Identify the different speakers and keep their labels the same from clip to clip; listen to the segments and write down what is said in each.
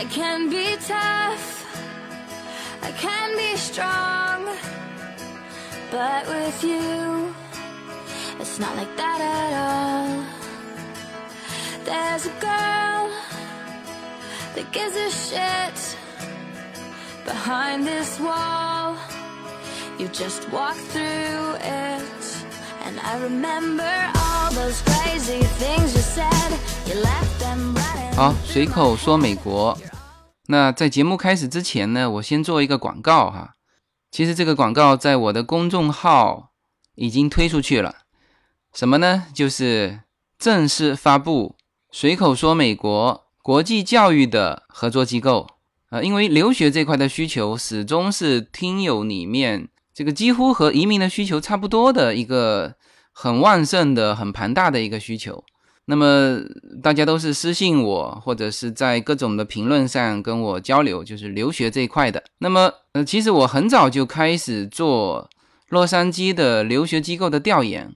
Speaker 1: I can be tough, I can be strong, but with you, it's not like that at all. There's a girl that gives a shit behind this wall. You just walk through it, and I remember
Speaker 2: 好，随口说美国。那在节目开始之前呢，我先做一个广告哈。其实这个广告在我的公众号已经推出去了。什么呢？就是正式发布随口说美国国际教育的合作机构。呃，因为留学这块的需求始终是听友里面这个几乎和移民的需求差不多的一个很旺盛的、很庞大的一个需求。那么大家都是私信我，或者是在各种的评论上跟我交流，就是留学这一块的。那么，呃，其实我很早就开始做洛杉矶的留学机构的调研，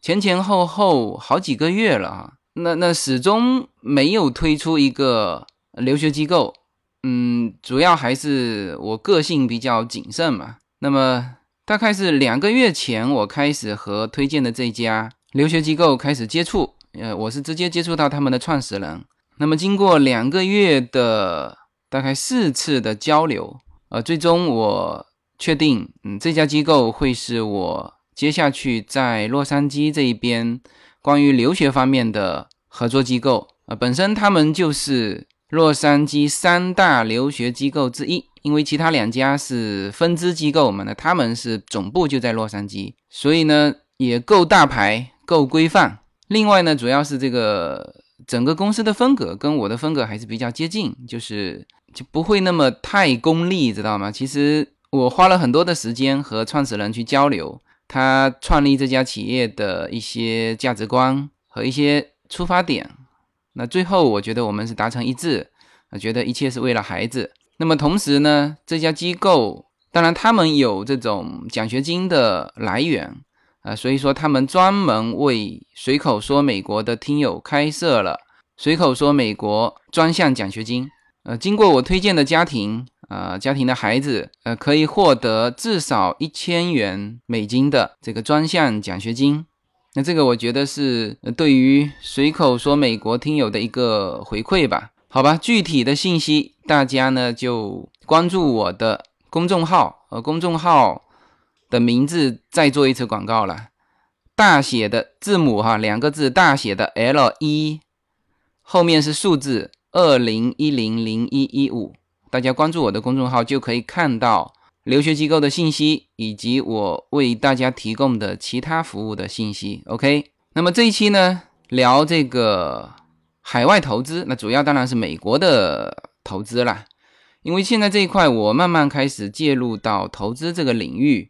Speaker 2: 前前后后好几个月了啊。那那始终没有推出一个留学机构，嗯，主要还是我个性比较谨慎嘛。那么大概是两个月前，我开始和推荐的这家留学机构开始接触。呃，我是直接接触到他们的创始人。那么经过两个月的大概四次的交流，呃，最终我确定，嗯，这家机构会是我接下去在洛杉矶这一边关于留学方面的合作机构。呃，本身他们就是洛杉矶三大留学机构之一，因为其他两家是分支机构嘛，那他们是总部就在洛杉矶，所以呢也够大牌，够规范。另外呢，主要是这个整个公司的风格跟我的风格还是比较接近，就是就不会那么太功利，知道吗？其实我花了很多的时间和创始人去交流，他创立这家企业的一些价值观和一些出发点。那最后我觉得我们是达成一致，觉得一切是为了孩子。那么同时呢，这家机构当然他们有这种奖学金的来源。啊，所以说他们专门为随口说美国的听友开设了随口说美国专项奖学金。呃，经过我推荐的家庭，啊，家庭的孩子，呃，可以获得至少一千元美金的这个专项奖学金。那这个我觉得是对于随口说美国听友的一个回馈吧。好吧，具体的信息大家呢就关注我的公众号，呃，公众号。的名字再做一次广告了，大写的字母哈，两个字大写的 L 一，后面是数字二零一零零一一五，大家关注我的公众号就可以看到留学机构的信息以及我为大家提供的其他服务的信息。OK，那么这一期呢聊这个海外投资，那主要当然是美国的投资啦，因为现在这一块我慢慢开始介入到投资这个领域。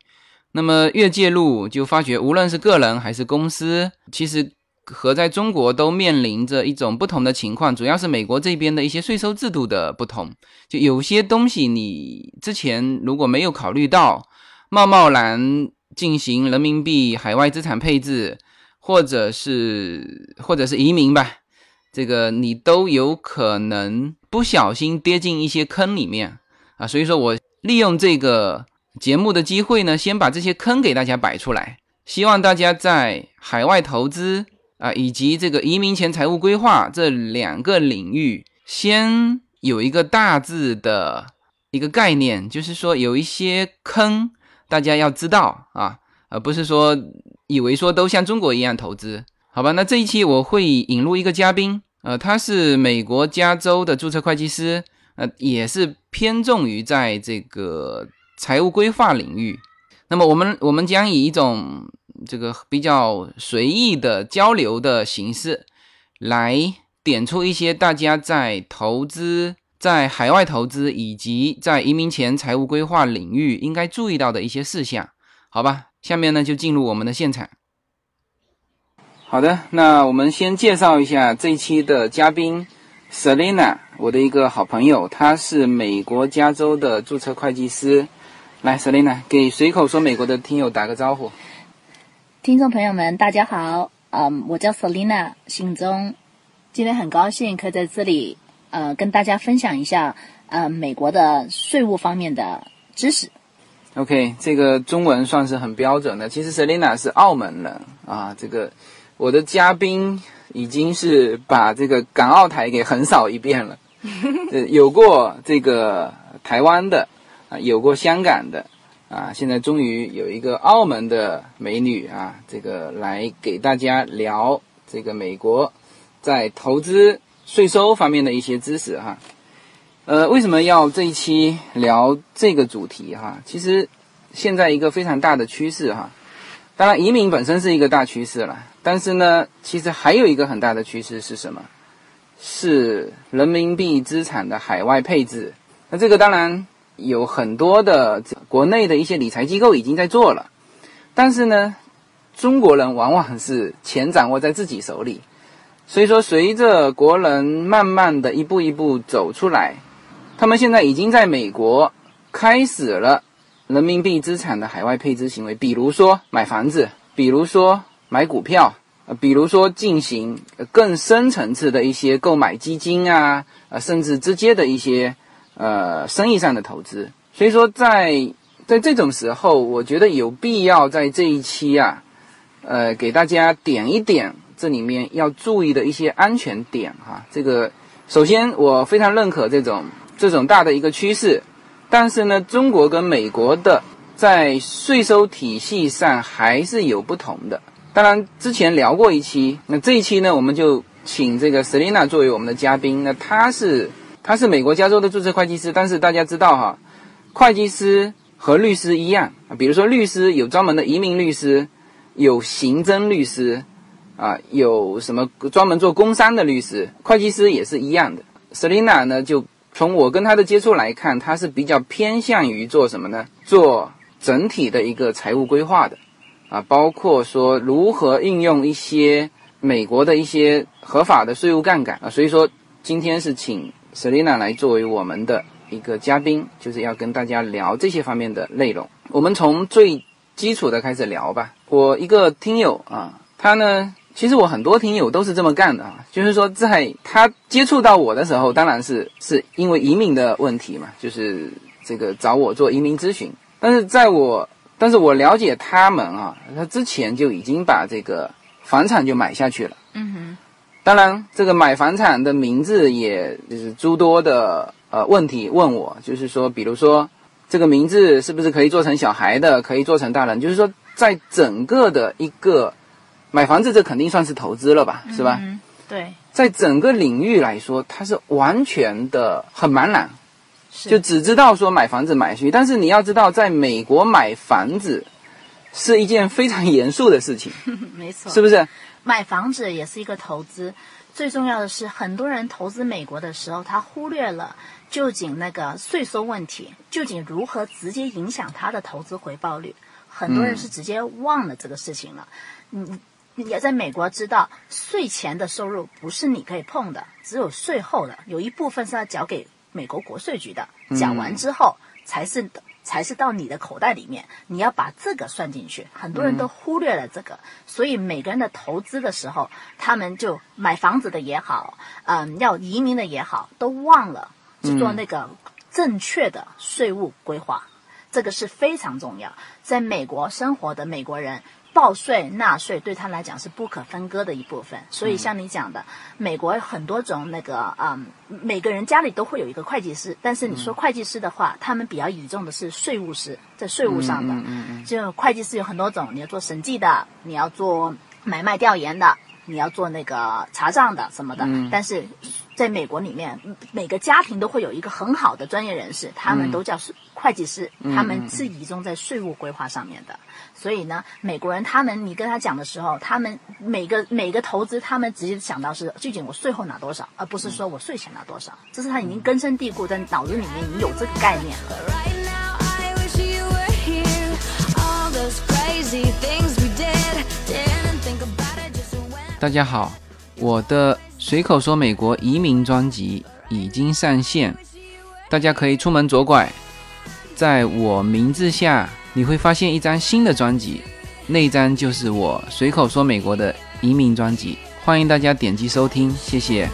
Speaker 2: 那么越介入，就发觉无论是个人还是公司，其实和在中国都面临着一种不同的情况，主要是美国这边的一些税收制度的不同。就有些东西你之前如果没有考虑到，贸贸然进行人民币海外资产配置，或者是或者是移民吧，这个你都有可能不小心跌进一些坑里面啊。所以说我利用这个。节目的机会呢，先把这些坑给大家摆出来，希望大家在海外投资啊，以及这个移民前财务规划这两个领域，先有一个大致的一个概念，就是说有一些坑，大家要知道啊，而不是说以为说都像中国一样投资，好吧？那这一期我会引入一个嘉宾，呃，他是美国加州的注册会计师，呃，也是偏重于在这个。财务规划领域，那么我们我们将以一种这个比较随意的交流的形式，来点出一些大家在投资、在海外投资以及在移民前财务规划领域应该注意到的一些事项，好吧？下面呢就进入我们的现场。好的，那我们先介绍一下这一期的嘉宾，Selina，我的一个好朋友，她是美国加州的注册会计师。来，Selina，给随口说美国的听友打个招呼。
Speaker 3: 听众朋友们，大家好，嗯，我叫 Selina，姓钟，今天很高兴可以在这里呃跟大家分享一下呃美国的税务方面的知识。
Speaker 2: OK，这个中文算是很标准的。其实 Selina 是澳门人啊，这个我的嘉宾已经是把这个港澳台给横扫一遍了。呃，有过这个台湾的啊，有过香港的啊，现在终于有一个澳门的美女啊，这个来给大家聊这个美国在投资税收方面的一些知识哈。呃，为什么要这一期聊这个主题哈？其实现在一个非常大的趋势哈，当然移民本身是一个大趋势了，但是呢，其实还有一个很大的趋势是什么？是人民币资产的海外配置。那这个当然有很多的国内的一些理财机构已经在做了，但是呢，中国人往往是钱掌握在自己手里，所以说随着国人慢慢的一步一步走出来。他们现在已经在美国开始了人民币资产的海外配置行为，比如说买房子，比如说买股票，呃，比如说进行更深层次的一些购买基金啊，呃，甚至直接的一些呃生意上的投资。所以说在，在这种时候，我觉得有必要在这一期啊，呃，给大家点一点这里面要注意的一些安全点哈。这个首先，我非常认可这种。这种大的一个趋势，但是呢，中国跟美国的在税收体系上还是有不同的。当然，之前聊过一期，那这一期呢，我们就请这个 Selina 作为我们的嘉宾。那他是他是美国加州的注册会计师，但是大家知道哈，会计师和律师一样，比如说律师有专门的移民律师，有刑侦律师，啊，有什么专门做工商的律师，会计师也是一样的。Selina 呢就。从我跟他的接触来看，他是比较偏向于做什么呢？做整体的一个财务规划的，啊，包括说如何运用一些美国的一些合法的税务杠杆啊。所以说，今天是请 Selina 来作为我们的一个嘉宾，就是要跟大家聊这些方面的内容。我们从最基础的开始聊吧。我一个听友啊，他呢。其实我很多听友都是这么干的啊，就是说在他接触到我的时候，当然是是因为移民的问题嘛，就是这个找我做移民咨询。但是在我，但是我了解他们啊，他之前就已经把这个房产就买下去了。
Speaker 3: 嗯哼。
Speaker 2: 当然，这个买房产的名字也就是诸多的呃问题问我，就是说，比如说这个名字是不是可以做成小孩的，可以做成大人？就是说，在整个的一个。买房子这肯定算是投资了吧，是吧？
Speaker 3: 嗯，对，
Speaker 2: 在整个领域来说，它是完全的很茫然，就只知道说买房子买去。但是你要知道，在美国买房子是一件非常严肃的事情，
Speaker 3: 没错，
Speaker 2: 是不是？
Speaker 3: 买房子也是一个投资，最重要的是，很多人投资美国的时候，他忽略了究竟那个税收问题，究竟如何直接影响他的投资回报率。很多人是直接忘了这个事情了，嗯。也在美国知道，税前的收入不是你可以碰的，只有税后的，有一部分是要缴给美国国税局的，缴完之后才是才是到你的口袋里面，你要把这个算进去。很多人都忽略了这个，所以每个人的投资的时候，他们就买房子的也好，嗯，要移民的也好，都忘了去做那个正确的税务规划，这个是非常重要。在美国生活的美国人。报税纳税对他来讲是不可分割的一部分，所以像你讲的，美国很多种那个嗯，每个人家里都会有一个会计师，但是你说会计师的话，他们比较倚重的是税务师，在税务上的，就会计师有很多种，你要做审计的，你要做买卖调研的，你要做那个查账的什么的，但是在美国里面，每个家庭都会有一个很好的专业人士，他们都叫会计师，他们是集中在税务规划上面的。所以呢，美国人他们，你跟他讲的时候，他们每个每个投资，他们直接想到是究竟我税后拿多少，而不是说我税前拿多少。这是他已经根深蒂固在脑子里面，已经有这个概念了。
Speaker 2: 大家好，我的随口说美国移民专辑已经上线，大家可以出门左拐，在我名字下。你会发现一张新的专辑，那张就是我随口说美国的移民专辑，欢迎大家点击收听，谢谢。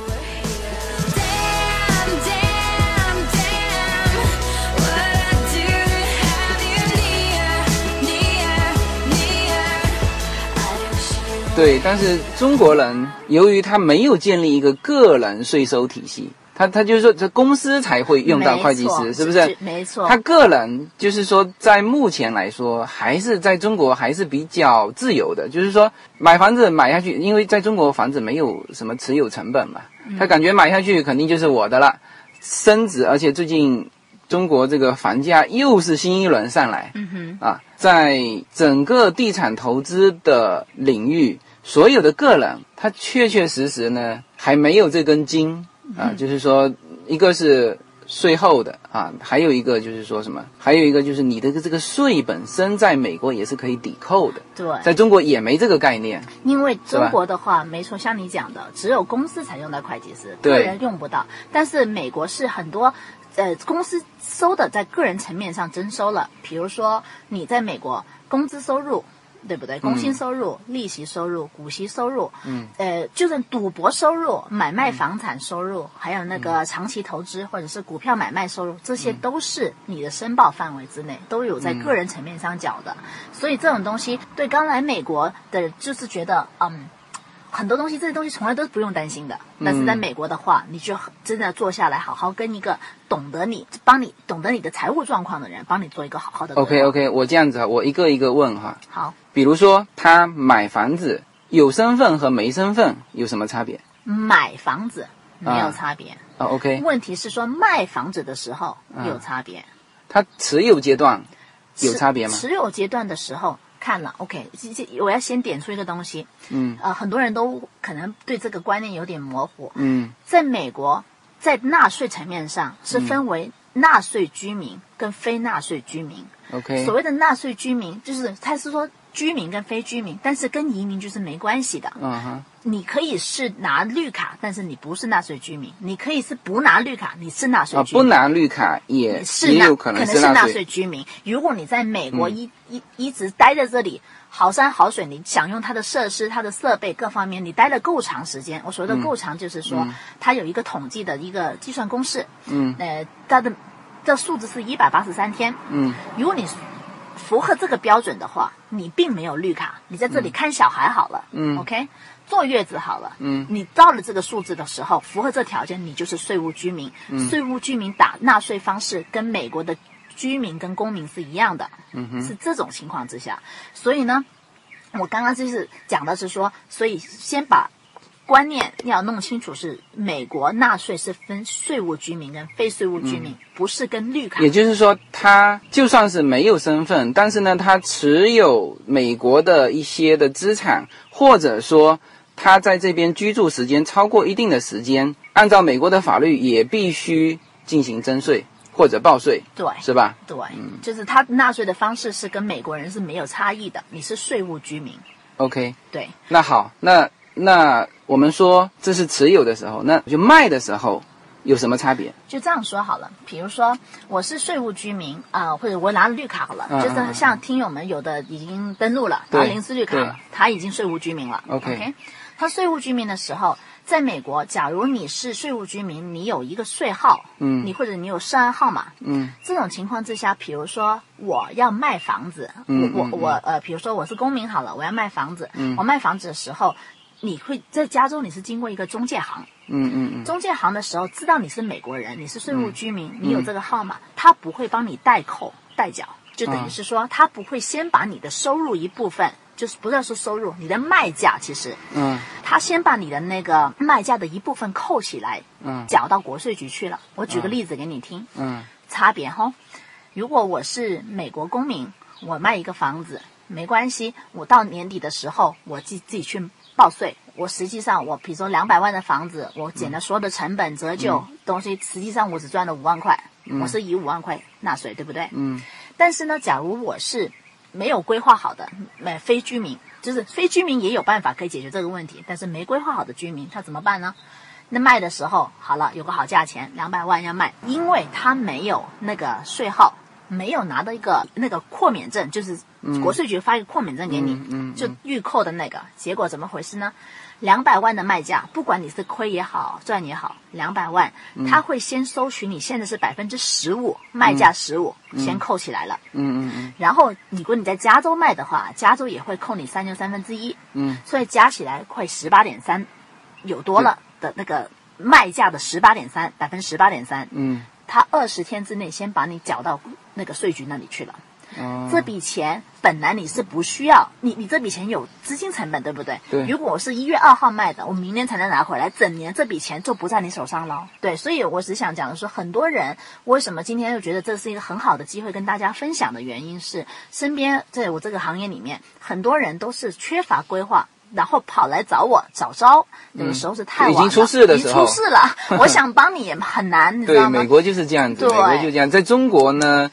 Speaker 2: 对，但是中国人由于他没有建立一个个人税收体系，他他就是说这公司才会用到会计师，是不是？
Speaker 3: 没错，
Speaker 2: 他个人就是说，在目前来说，还是在中国还是比较自由的。就是说，买房子买下去，因为在中国房子没有什么持有成本嘛，他感觉买下去肯定就是我的了，升值，而且最近中国这个房价又是新一轮上来，
Speaker 3: 嗯哼，
Speaker 2: 啊，在整个地产投资的领域，所有的个人，他确确实实呢还没有这根筋啊，就是说，一个是税后的啊，还有一个就是说什么，还有一个就是你的这个税本身在美国也是可以抵扣的，
Speaker 3: 对，
Speaker 2: 在中国也没这个概念。
Speaker 3: 因为中国的话，没错，像你讲的，只有公司才用到会计师，
Speaker 2: 对
Speaker 3: 个人用不到。但是美国是很多。呃，公司收的在个人层面上征收了，比如说你在美国工资收入，对不对？工薪收入、利息收入、股息收入，
Speaker 2: 嗯，
Speaker 3: 呃，就是赌博收入、买卖房产收入，还有那个长期投资或者是股票买卖收入，这些都是你的申报范围之内，都有在个人层面上缴的。所以这种东西对刚来美国的，就是觉得嗯。很多东西，这些东西从来都是不用担心的。但是在美国的话，你就真的坐下来，好好跟一个懂得你、帮你懂得你的财务状况的人，帮你做一个好好的。
Speaker 2: OK OK，我这样子啊，我一个一个问哈，
Speaker 3: 好，
Speaker 2: 比如说他买房子有身份和没身份有什么差别
Speaker 3: 买房子没有
Speaker 2: 啊
Speaker 3: 差别，
Speaker 2: 啊？OK，
Speaker 3: 问题是说卖房子的时候有差别。
Speaker 2: 他持有阶段有差别吗？
Speaker 3: 持有阶段的时候看了，OK，这这我要先点出一个东西，
Speaker 2: 嗯
Speaker 3: 呃，很多人都可能对这个观念有点模糊。
Speaker 2: 嗯
Speaker 3: 在美国，在纳税层面上是分为纳税居民跟非纳税居民。
Speaker 2: ，OK，
Speaker 3: 所谓的纳税居民，就是他是说居民跟非居民，但是跟移民就是没关系的。
Speaker 2: 嗯哼，
Speaker 3: 你可以是拿绿卡，但是你不是纳税居民；你可以是不拿绿卡，你是纳税
Speaker 2: 啊，
Speaker 3: 居民。
Speaker 2: 不拿绿卡也也
Speaker 3: 是也
Speaker 2: 有可能
Speaker 3: 是纳
Speaker 2: 纳税。
Speaker 3: 税居民。如果你在美国
Speaker 2: 嗯
Speaker 3: 一、一一直待在这里，好山好水，你享用它的设施、它的设备各方面，你待了够长时间。我所谓的够长，就是说、它有一个统计的一个计算公式，
Speaker 2: 嗯
Speaker 3: 呃，它的这数字是一百八十三天。
Speaker 2: 嗯
Speaker 3: 如果你符合这个标准的话，你并没有绿卡，你在这里看小孩好了，
Speaker 2: 嗯
Speaker 3: ，OK，坐月子好了，
Speaker 2: 嗯。
Speaker 3: 你到了这个数字的时候，符合这条件，你就是税务居民。
Speaker 2: 嗯。
Speaker 3: 税务居民打纳税方式跟美国的居民跟公民是一样的，
Speaker 2: 嗯哼。
Speaker 3: 是这种情况之下，所以呢，我刚刚就是讲的是说，所以先把。观念要弄清楚，是美国纳税是分税务居民跟非税务居民，不是跟绿卡。
Speaker 2: 也就是说，他就算是没有身份，但是呢，他持有美国的一些的资产，或者说他在这边居住时间超过一定的时间，按照美国的法律也必须进行征税或者报税，
Speaker 3: 对
Speaker 2: 是吧？
Speaker 3: 对，就是他纳税的方式是跟美国人是没有差异的，你是税务居民
Speaker 2: ，OK，
Speaker 3: 对，
Speaker 2: 那好，那那我们说这是持有的时候，那就卖的时候有什么差别？
Speaker 3: 就这样说好了。比如说我是税务居民啊、或者我拿了绿卡好了，
Speaker 2: 嗯
Speaker 3: 就是像听友们有的已经登录了，
Speaker 2: 对
Speaker 3: 拿临时绿卡了，他已经税务居民了。
Speaker 2: OK
Speaker 3: 他税务居民的时候，在美国，假如你是税务居民，你有一个税号，
Speaker 2: 嗯
Speaker 3: 你或者你有涉案号码，
Speaker 2: 嗯
Speaker 3: 这种情况之下，比如说我要卖房子，
Speaker 2: 嗯嗯
Speaker 3: 我我我呃，比如说我是公民好了，我要卖房子，
Speaker 2: 嗯
Speaker 3: 我卖房子的时候，你会在加州你是经过一个中介行，
Speaker 2: 嗯嗯嗯
Speaker 3: 中介行的时候知道你是美国人，你是税务居民，你有这个号码，他不会帮你代扣代缴，就等于是说他不会先把你的收入一部分。就是不要说收入，你的卖价其实，
Speaker 2: 嗯
Speaker 3: 他先把你的那个卖价的一部分扣起来，
Speaker 2: 嗯
Speaker 3: 缴到国税局去了。我举个例子给你听，
Speaker 2: 嗯
Speaker 3: 差别哈。如果我是美国公民，我卖一个房子没关系，我到年底的时候我自自己去报税。我实际上我比如说两百万的房子，我减了所有的成本折旧、东西，实际上我只赚了五万块，我是以五万块纳税，对不对？
Speaker 2: 嗯
Speaker 3: 但是呢，假如我是没有规划好的，呃，非居民，就是非居民也有办法可以解决这个问题，但是没规划好的居民，他怎么办呢？那卖的时候好了，有个好价钱，两百万要卖，因为他没有那个税号，没有拿到一个那个豁免证，就是国税局发一个豁免证给你，
Speaker 2: 嗯嗯
Speaker 3: 就预扣的那个，结果怎么回事呢？两百万的卖价，不管你是亏也好，赚也好，两百万，他会先收取你现在是百分之十五卖价十五、先扣起来了。
Speaker 2: 嗯嗯嗯。
Speaker 3: 然后，如果你在加州卖的话，加州也会扣你三六三分之一，
Speaker 2: 嗯，
Speaker 3: 所以加起来快十八点三，有多了的那个卖价的十八点三，百分之十八点三，
Speaker 2: 嗯。
Speaker 3: 他二十天之内先把你缴到那个税局那里去了。
Speaker 2: 哦，
Speaker 3: 这笔钱本来你是不需要，你你这笔钱有资金成本，对不对？
Speaker 2: 对
Speaker 3: 如果我是一月二号卖的，我明年才能拿回来，整年这笔钱就不在你手上了。对，所以我只想讲的是，很多人为什么今天又觉得这是一个很好的机会跟大家分享的原因是，身边在我这个行业里面，很多人都是缺乏规划。然后跑来找我找招，有的时候是太晚了，
Speaker 2: 嗯已经出事的时候
Speaker 3: 已经出事了，我想帮你也很难，你知
Speaker 2: 对，
Speaker 3: 道吗
Speaker 2: 美？国就是这样子，
Speaker 3: 对
Speaker 2: 美国就这样。在中国呢，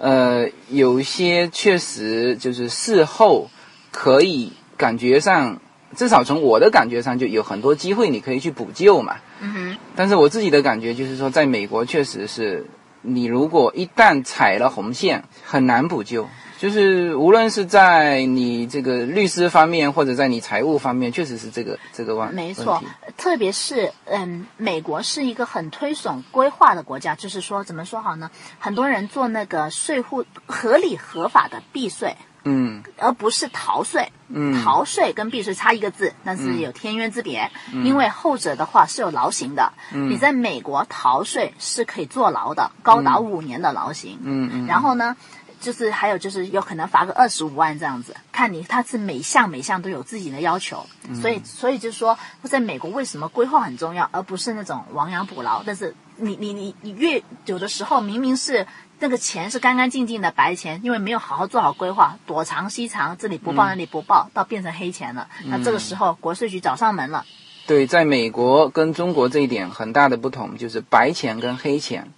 Speaker 2: 呃，有一些确实就是事后可以感觉上，至少从我的感觉上，就有很多机会你可以去补救嘛。
Speaker 3: 嗯哼，
Speaker 2: 但是我自己的感觉就是说，在美国确实是，你如果一旦踩了红线，很难补救。就是无论是在你这个律师方面，或者在你财务方面，确实是这个这个问
Speaker 3: 没错，特别是嗯，美国是一个很推崇规划的国家，就是说怎么说好呢？很多人做那个税户合理合法的避税，
Speaker 2: 嗯。
Speaker 3: 而不是逃税。
Speaker 2: 嗯，
Speaker 3: 逃税跟避税差一个字，但是有天渊之别。因为后者的话是有劳刑的，
Speaker 2: 嗯。
Speaker 3: 你在美国逃税是可以坐牢的，高达五年的劳刑。
Speaker 2: 嗯嗯，
Speaker 3: 然后呢，就是还有就是有可能罚个二十五万这样子，看你他是每项每项都有自己的要求，所以所以就是说，在美国为什么规划很重要，而不是那种亡羊补牢？但是你你你你越有的时候明明是。那个钱是干干净净的白钱，因为没有好好做好规划，躲藏西藏，这里不报那里不报，到变成黑钱了。那这个时候国税局找上门了。
Speaker 2: 对，在美国跟中国这一点很大的不同就是白钱跟黑钱，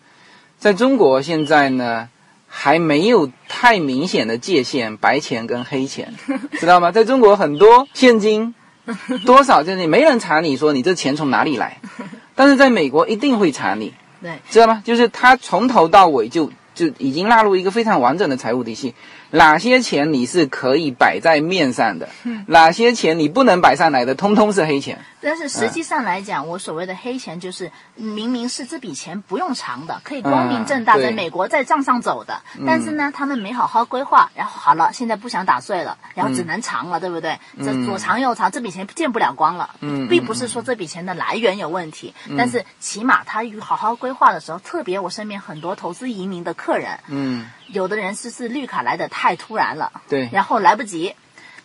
Speaker 2: 在中国现在呢还没有太明显的界限，白钱跟黑钱，知道吗？在中国很多现金 多少就是没人查你说你这钱从哪里来，但是在美国一定会查你，
Speaker 3: 对，
Speaker 2: 知道吗？就是他从头到尾就就已经纳入一个非常完整的财务体系，哪些钱你是可以摆在面上的，哪些钱你不能摆上来的，通通是黑钱。
Speaker 3: 但是实际上来讲，我所谓的黑钱就是明明是这笔钱不用藏的，可以光明正大在美国在账上走的，但是呢，他们没好好规划，然后好了，现在不想打碎了，然后只能藏了，对不对？这左藏右藏，这笔钱见不了光了。
Speaker 2: 嗯。
Speaker 3: 并不是说这笔钱的来源有问题，但是起码他与好好规划的时候，特别我身边很多投资移民的客人，
Speaker 2: 嗯，
Speaker 3: 有的人是是绿卡来的太突然了，
Speaker 2: 对。
Speaker 3: 然后来不及。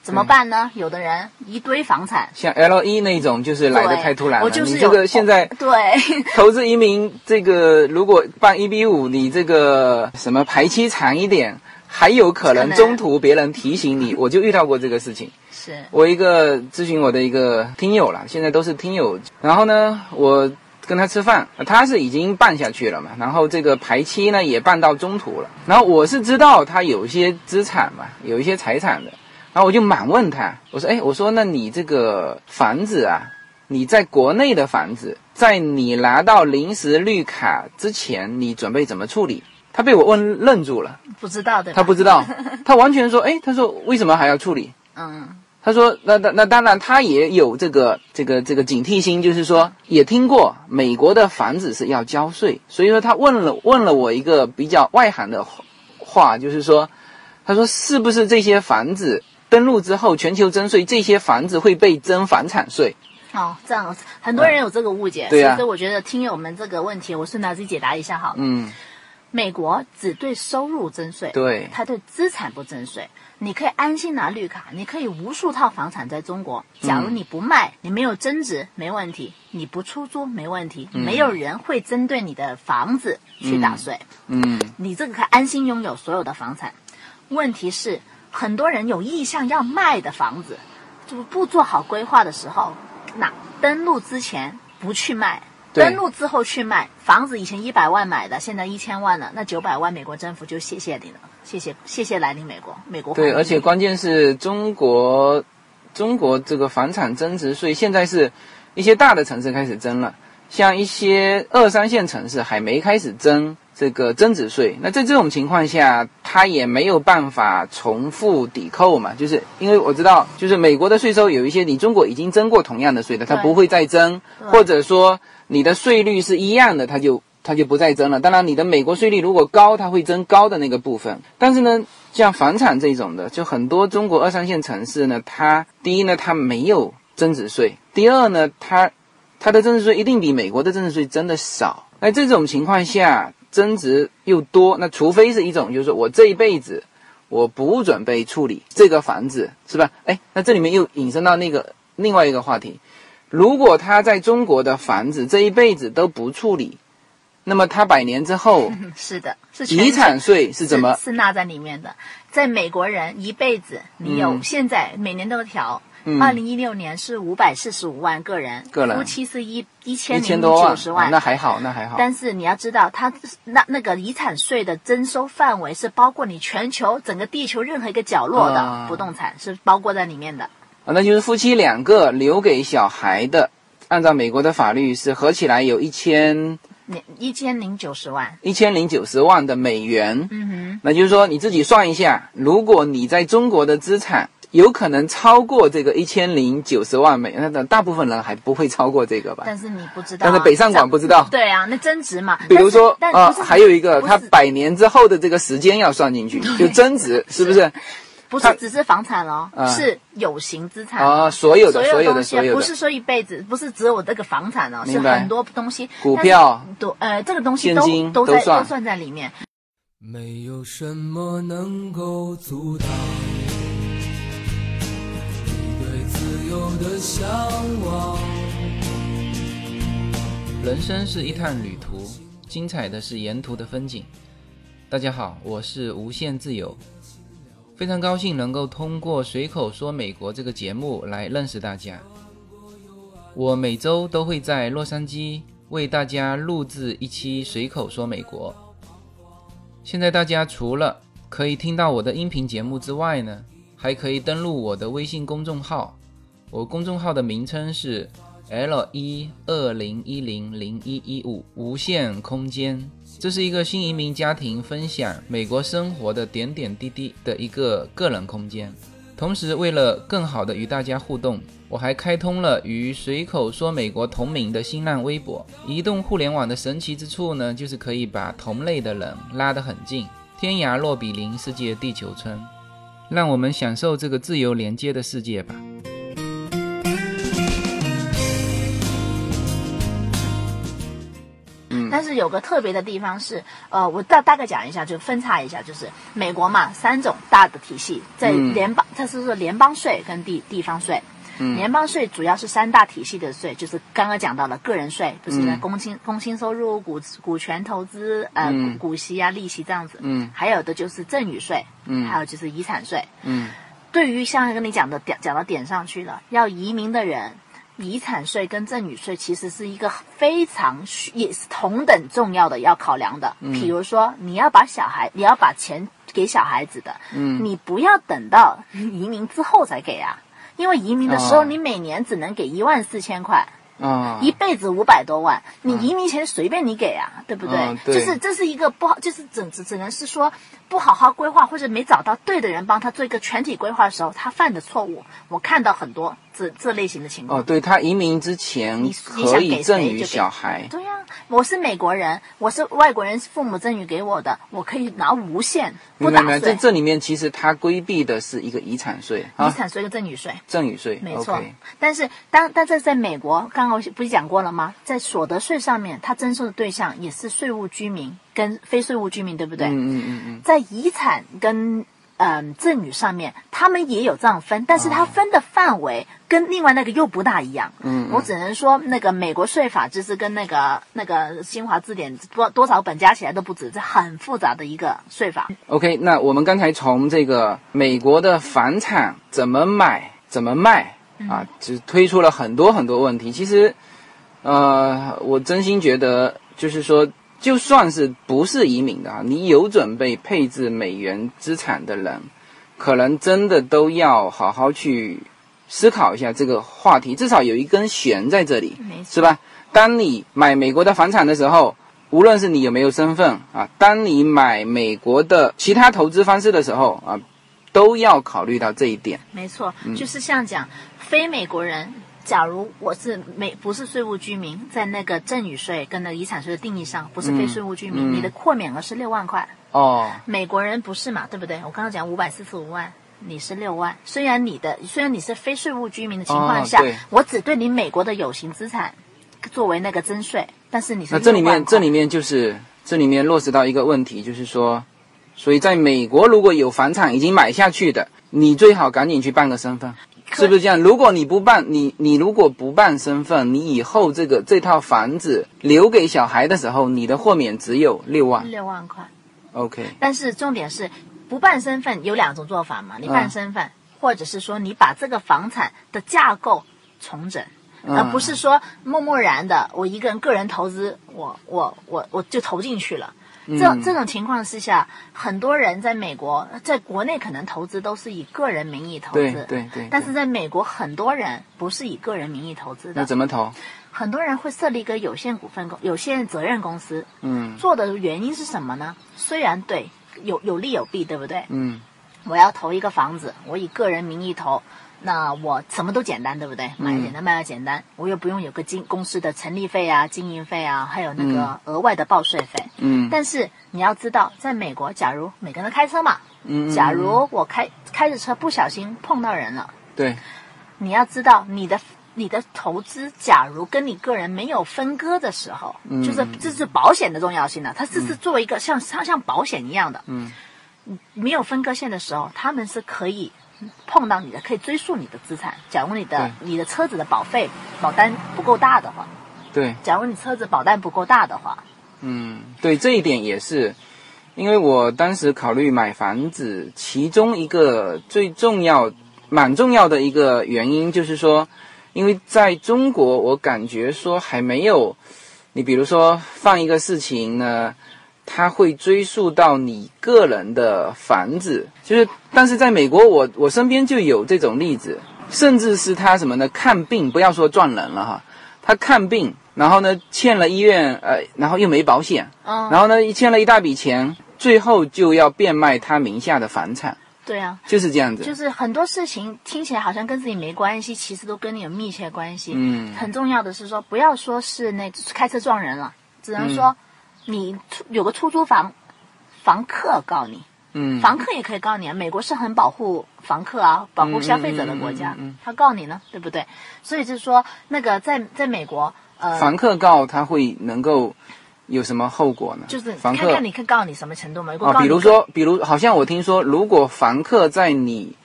Speaker 3: 怎么办呢？有的人一堆房产，
Speaker 2: 像 L 一那种就是来的太突然了。
Speaker 3: 我就是
Speaker 2: 你这个现在
Speaker 3: 对，
Speaker 2: 投资移民，这个如果办一比五，你这个什么排期长一点，还有可能
Speaker 3: 可能
Speaker 2: 中途别人提醒你。我就遇到过这个事情。
Speaker 3: 是
Speaker 2: 我一个咨询我的一个听友了，现在都是听友。然后呢，我跟他吃饭，他是已经办下去了嘛，然后这个排期呢也办到中途了。然后我是知道他有一些资产嘛，有一些财产的。然后我就满问他，我说：“哎，我说那你这个房子啊，你在国内的房子，在你拿到临时绿卡之前，你准备怎么处理？”他被我问愣住了，
Speaker 3: 不知道的？
Speaker 2: 他不知道，他完全说：“哎，他说为什么还要处理？”
Speaker 3: 嗯，
Speaker 2: 他说：“那那那当然，他也有这个这个这个警惕心，就是说也听过美国的房子是要交税，所以说他问了问了我一个比较外行的话，就是说，他说是不是这些房子登陆之后全球征税，这些房子会被征房产税？
Speaker 3: 哦，这样很多人有这个误解，
Speaker 2: 对啊
Speaker 3: 所以我觉得听友们这个问题，我顺带自己解答一下好了。
Speaker 2: 嗯，
Speaker 3: 美国只对收入征税，
Speaker 2: 对
Speaker 3: 它对资产不征税。你可以安心拿绿卡，你可以无数套房产在中国。假如你不卖，你没有增值，没问题；你不出租，没问题。没有人会针对你的房子去打税。
Speaker 2: 嗯，
Speaker 3: 你这个可以安心拥有所有的房产。问题是，很多人有意向要卖的房子，就不做好规划的时候，那登录之前不去卖，登录之后去卖，房子以前一百万买的，现在一千万了，那九百万美国政府就谢谢你了，谢谢谢谢来临美国，美国
Speaker 2: 对，而且关键是中国中国这个房产增值税现在是一些大的城市开始征了，像一些二三线城市还没开始征这个增值税，那在这种情况下，它也没有办法重复抵扣嘛，就是因为我知道，就是美国的税收有一些你中国已经征过同样的税的，它不会再征，或者说你的税率是一样的，它就它就不再增了。当然，你的美国税率如果高，它会增高的那个部分。但是呢，像房产这种的，就很多中国二三线城市呢，它第一呢，它没有增值税；第二呢，它它的增值税一定比美国的增值税真的少。那这种情况下，增值又多，那除非是一种，就是我这一辈子我不准备处理这个房子，是吧？哎，那这里面又引申到那个另外一个话题，如果他在中国的房子这一辈子都不处理，那么他百年之后
Speaker 3: 嗯 是的，是
Speaker 2: 遗产税是怎么？
Speaker 3: 是纳在里面的？在美国人一辈子，你有、
Speaker 2: 嗯
Speaker 3: 现在每年都调。
Speaker 2: 嗯
Speaker 3: 二零一六年是五百四十五万个人，
Speaker 2: 个人
Speaker 3: 夫妻是一一
Speaker 2: 一
Speaker 3: 千零九十万
Speaker 2: 啊，那还好，那还好。
Speaker 3: 但是你要知道，它那那个遗产税的征收范围是包括你全球整个地球任何一个角落的
Speaker 2: 啊
Speaker 3: 不动产、是包括在里面的。
Speaker 2: 啊，那就是夫妻两个留给小孩的，按照美国的法律是合起来有一千
Speaker 3: 你一千零九十万，
Speaker 2: 一千零九十万的美元。
Speaker 3: 嗯哼，
Speaker 2: 那就是说你自己算一下，如果你在中国的资产有可能超过这个一千零九十万美元，那大部分人还不会超过这个吧？
Speaker 3: 但是你不知道啊、
Speaker 2: 但是北上广不知道。
Speaker 3: 对啊，那增值嘛。
Speaker 2: 比如说啊、还有一个，它百年之后的这个时间要算进去，就增值，是不是？它
Speaker 3: 不是只是房产哦，
Speaker 2: 啊。
Speaker 3: 是有形资产
Speaker 2: 啊，所有的，
Speaker 3: 所
Speaker 2: 所有的，
Speaker 3: 东西啊
Speaker 2: 所有的，
Speaker 3: 不是说一辈子，不是只有我这个房产哦，是很多东西，
Speaker 2: 股票。
Speaker 3: 都呃这个东西都都在
Speaker 2: 都算。
Speaker 3: 都算在里面。
Speaker 4: 没有什么能够阻挡。你对自由的向往。
Speaker 2: 人生是一趟旅途，精彩的是沿途的风景。大家好，我是无限自由，非常高兴能够通过随口说美国这个节目来认识大家。我每周都会在洛杉矶为大家录制一期随口说美国。现在大家除了可以听到我的音频节目之外呢，还可以登录我的微信公众号，我公众号的名称是 L 一二零一零零一一五无限空间，这是一个新移民家庭分享美国生活的点点滴滴的一个个人空间。同时，为了更好的与大家互动，我还开通了与随口说美国同名的新浪微博。移动互联网的神奇之处呢，就是可以把同类的人拉得很近，天涯若比邻，世界地球村。让我们享受这个自由连接的世界吧。
Speaker 3: 但是有个特别的地方是，呃，我大大概讲一下，就分叉一下，就是美国嘛，三种大的体系，在
Speaker 2: 嗯。
Speaker 3: 联邦，它是说联邦税跟地地方税。
Speaker 2: 嗯。
Speaker 3: 联邦税主要是三大体系的税，就是刚刚讲到的个人税，就是
Speaker 2: 嗯
Speaker 3: 工薪工薪收入、股股权投资、呃、股息啊、利息这样子。
Speaker 2: 嗯。
Speaker 3: 还有的就是赠与税，
Speaker 2: 嗯。
Speaker 3: 还有就是遗产税。
Speaker 2: 嗯。
Speaker 3: 对于像跟你讲的点讲到点上去了，要移民的人，遗产税跟赠与税其实是一个非常需也是同等重要的要考量的。
Speaker 2: 嗯
Speaker 3: 比如说，你要把小孩，你要把钱给小孩子的，
Speaker 2: 嗯
Speaker 3: 你不要等到移民之后才给啊，因为移民的时候
Speaker 2: 哦
Speaker 3: 你每年只能给一万四千块。
Speaker 2: 啊，
Speaker 3: 一辈子五百多万，你移民钱随便你给啊，对不对？
Speaker 2: 嗯对
Speaker 3: 就是这是一个不好，就是只只只能是说不好好规划，或者没找到对的人帮他做一个全体规划的时候，他犯的错误，我看到很多这这类型的情况。
Speaker 2: 哦，对他移民之前可以赠与小孩，
Speaker 3: 对呀、我是美国人，我是外国人，父母赠予给我的，我可以拿无限不打
Speaker 2: 明白没？这，这里面其实他规避的是一个遗产税
Speaker 3: 遗
Speaker 2: 啊，
Speaker 3: 产税跟赠与税。
Speaker 2: 赠与税，
Speaker 3: 没错但是当但是在美国，刚刚我不是讲过了吗？在所得税上面，他征收的对象也是税务居民跟非税务居民，对不对？
Speaker 2: 嗯嗯嗯嗯，
Speaker 3: 在遗产跟嗯赠与上面，他们也有这样分，但是它分的范围跟另外那个又不大一样。
Speaker 2: 嗯嗯
Speaker 3: 我只能说，那个美国税法就是跟那个那个新华字典多多少本加起来都不止，这很复杂的一个税法。
Speaker 2: OK，那我们刚才从这个美国的房产怎么买、怎么卖啊，只推出了很多很多问题。其实，呃，我真心觉得，就是说，就算是不是移民的啊，你有准备配置美元资产的人，可能真的都要好好去思考一下这个话题，至少有一根弦在这里。是吧？当你买美国的房产的时候，无论是你有没有身份啊，当你买美国的其他投资方式的时候啊，都要考虑到这一点。
Speaker 3: 没错，就是像讲非美国人，假如我是美不是税务居民，在那个赠与税跟那个遗产税的定义上不是非税务居民，
Speaker 2: 嗯
Speaker 3: 你的豁免额是六万块。
Speaker 2: 哦，
Speaker 3: 美国人不是嘛，对不对？我刚刚讲五百四十五万，你是六万。虽然你的虽然你是非税务居民的情况下，
Speaker 2: 哦
Speaker 3: 我只对你美国的有形资产作为那个征税，但是你是
Speaker 2: 那这里
Speaker 3: 6万块
Speaker 2: 面这里面就是这里面落实到一个问题，就是说，所以在美国如果有房产已经买下去的，你最好赶紧去办个身份。
Speaker 3: 可
Speaker 2: 是不是这样？如果你不办，你你如果不办身份，你以后这个这套房子留给小孩的时候，你的豁免只有六万。
Speaker 3: 六万块
Speaker 2: ？OK，
Speaker 3: 但是重点是不办身份有两种做法嘛，你办
Speaker 2: 嗯
Speaker 3: 身份，或者是说你把这个房产的架构重整。
Speaker 2: 嗯
Speaker 3: 而不是说默默然的，我一个人个人投资，我我我我就投进去了。这
Speaker 2: 嗯
Speaker 3: 这种情况之下，很多人在美国，在国内可能投资都是以个人名义投
Speaker 2: 对
Speaker 3: 资，
Speaker 2: 对对。
Speaker 3: 但是在美国，很多人不是以个人名义投资的
Speaker 2: 那
Speaker 3: 的，
Speaker 2: 怎么投？
Speaker 3: 很多人会设立一个有限股份公、有限责任公司。
Speaker 2: 嗯
Speaker 3: 做的原因是什么呢？虽然对有有利有弊，对不对？
Speaker 2: 嗯
Speaker 3: 我要投一个房子，我以个人名义投，那我什么都简单，对不对？买简单，卖的简单，我又不用有个经公司的成立费啊、经营费啊，还有那个额外的报税费。
Speaker 2: 嗯
Speaker 3: 但是你要知道，在美国，假如每个人开车嘛，
Speaker 2: 嗯，
Speaker 3: 假如我开开着车不小心碰到人了，
Speaker 2: 对
Speaker 3: 你要知道你的。你的投资，假如跟你个人没有分割的时候，
Speaker 2: 嗯
Speaker 3: 就是这是保险的重要性了。它这是作为一个像像像保险一样的，
Speaker 2: 嗯
Speaker 3: 没有分割线的时候，他们是可以碰到你的，可以追溯你的资产。假如你的你的车子的保费保单不够大的话，
Speaker 2: 对，
Speaker 3: 假如你车子保单不够大的话，
Speaker 2: 嗯，对这一点也是，因为我当时考虑买房子，其中一个最重要、蛮重要的一个原因就是说，因为在中国，我感觉说还没有，你比如说放一个事情呢。它会追溯到你个人的房子，就是，但是在美国我，我身边就有这种例子，甚至是他什么呢？看病，不要说撞人了哈，他看病，然后呢欠了医院，呃，然后又没保险，
Speaker 3: 嗯，
Speaker 2: 然后呢欠了一大笔钱，最后就要变卖他名下的房产，
Speaker 3: 对啊，
Speaker 2: 就是这样子。
Speaker 3: 就是很多事情听起来好像跟自己没关系，其实都跟你有密切关系。
Speaker 2: 嗯
Speaker 3: 很重要的是说，不要说是那开车撞人了，只能
Speaker 2: 嗯
Speaker 3: 说你出有个出租房房客告你，
Speaker 2: 嗯，
Speaker 3: 房客也可以告你啊。美国是很保护房客啊，保护消费者的国家，
Speaker 2: 嗯嗯嗯嗯
Speaker 3: 他告你呢，对不对？所以就是说，那个在在美国，呃，
Speaker 2: 房客告他会能够有什么后果呢？
Speaker 3: 就是
Speaker 2: 房客
Speaker 3: 看看你可以告你什么程度嘛。如果
Speaker 2: 啊，
Speaker 3: 告你
Speaker 2: 比如说，比如好像我听说，如果房客在你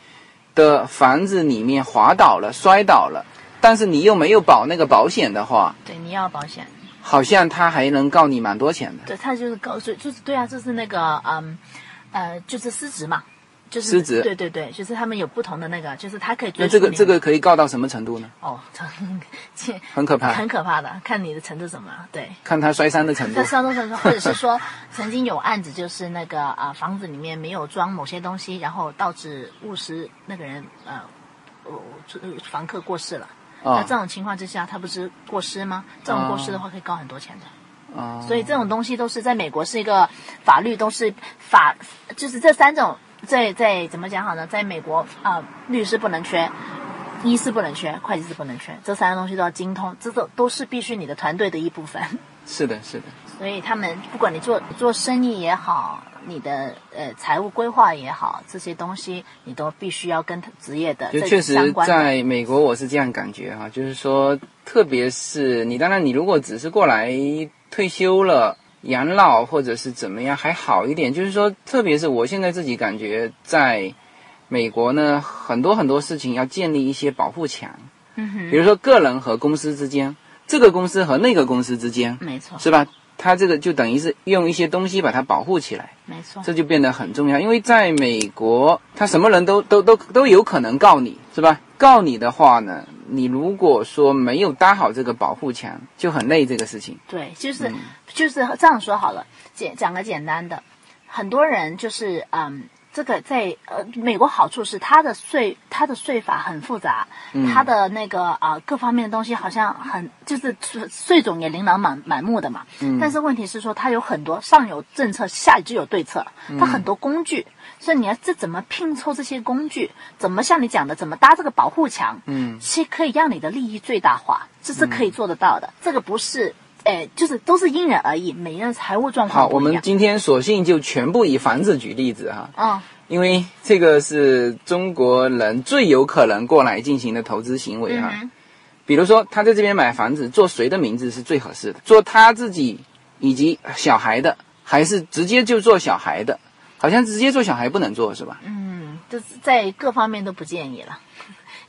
Speaker 2: 的房子里面滑倒了、摔倒了，但是你又没有保那个保险的话，
Speaker 3: 对你要保险，
Speaker 2: 好像他还能告你蛮多钱的。
Speaker 3: 对他就是告，就就是对啊，就是那个嗯呃，就是失职嘛。就是
Speaker 2: 失职
Speaker 3: 对对对，就是他们有不同的那个，就是他可以追
Speaker 2: 那这个这个可以告到什么程度呢？
Speaker 3: 哦，这
Speaker 2: 很可怕，
Speaker 3: 很可怕的，看你的程度怎么样。对，
Speaker 2: 看他摔伤的程度
Speaker 3: 或者是说 曾经有案子，就是那个啊、房子里面没有装某些东西，然后导致误失那个人呃，呃房客过世了。那
Speaker 2: 哦
Speaker 3: 这种情况之下，他不是过失吗？这种过失的话，可以告很多钱的。
Speaker 2: 啊，
Speaker 3: 所以这种东西都是在美国是一个法律，都是法，就是这三种在在怎么讲好呢？在美国啊、律师不能缺，医师不能缺，会计师不能缺，这三个东西都要精通，这都都是必须你的团队的一部分。
Speaker 2: 是的，是的，
Speaker 3: 所以他们不管你做做生意也好，你的呃财务规划也好，这些东西你都必须要跟职业的
Speaker 2: 就确实。在美国我是这样感觉哈，就是说，特别是你，当然你如果只是过来退休了。养老或者是怎么样还好一点，就是说，特别是我现在自己感觉，在美国呢，很多很多事情要建立一些保护墙，
Speaker 3: 嗯哼，
Speaker 2: 比如说个人和公司之间，这个公司和那个公司之间，
Speaker 3: 没错，
Speaker 2: 是吧？它这个就等于是用一些东西把它保护起来，
Speaker 3: 没错，
Speaker 2: 这就变得很重要。因为在美国，他什么人都都都都有可能告你，是吧？告你的话呢，你如果说没有搭好这个保护墙，就很累这个事情。
Speaker 3: 对，就是、
Speaker 2: 嗯
Speaker 3: 就是这样说好了，简讲个简单的，很多人就是嗯，这个在呃美国好处是它的税它的税法很复杂，它的那个啊、各方面的东西好像很就是税税种也琳琅满满目的嘛。但是问题是说它有很多上有政策下就有对策，它很多工具，所以你要这怎么拼凑这些工具，怎么像你讲的怎么搭这个保护墙，
Speaker 2: 嗯，
Speaker 3: 其实可以让你的利益最大化，这是可以做得到的。这个不是。哎，就是都是因人而异，每个人财务状况
Speaker 2: 好，我们。今天索性就全部以房子举例子哈，
Speaker 3: 嗯，
Speaker 2: 因为这个是中国人最有可能过来进行的投资行为哈。
Speaker 3: 嗯
Speaker 2: 比如说，他在这边买房子，做谁的名字是最合适的？做他自己以及小孩的，还是直接就做小孩的？好像直接做小孩不能做是吧？
Speaker 3: 嗯，就是在各方面都不建议了，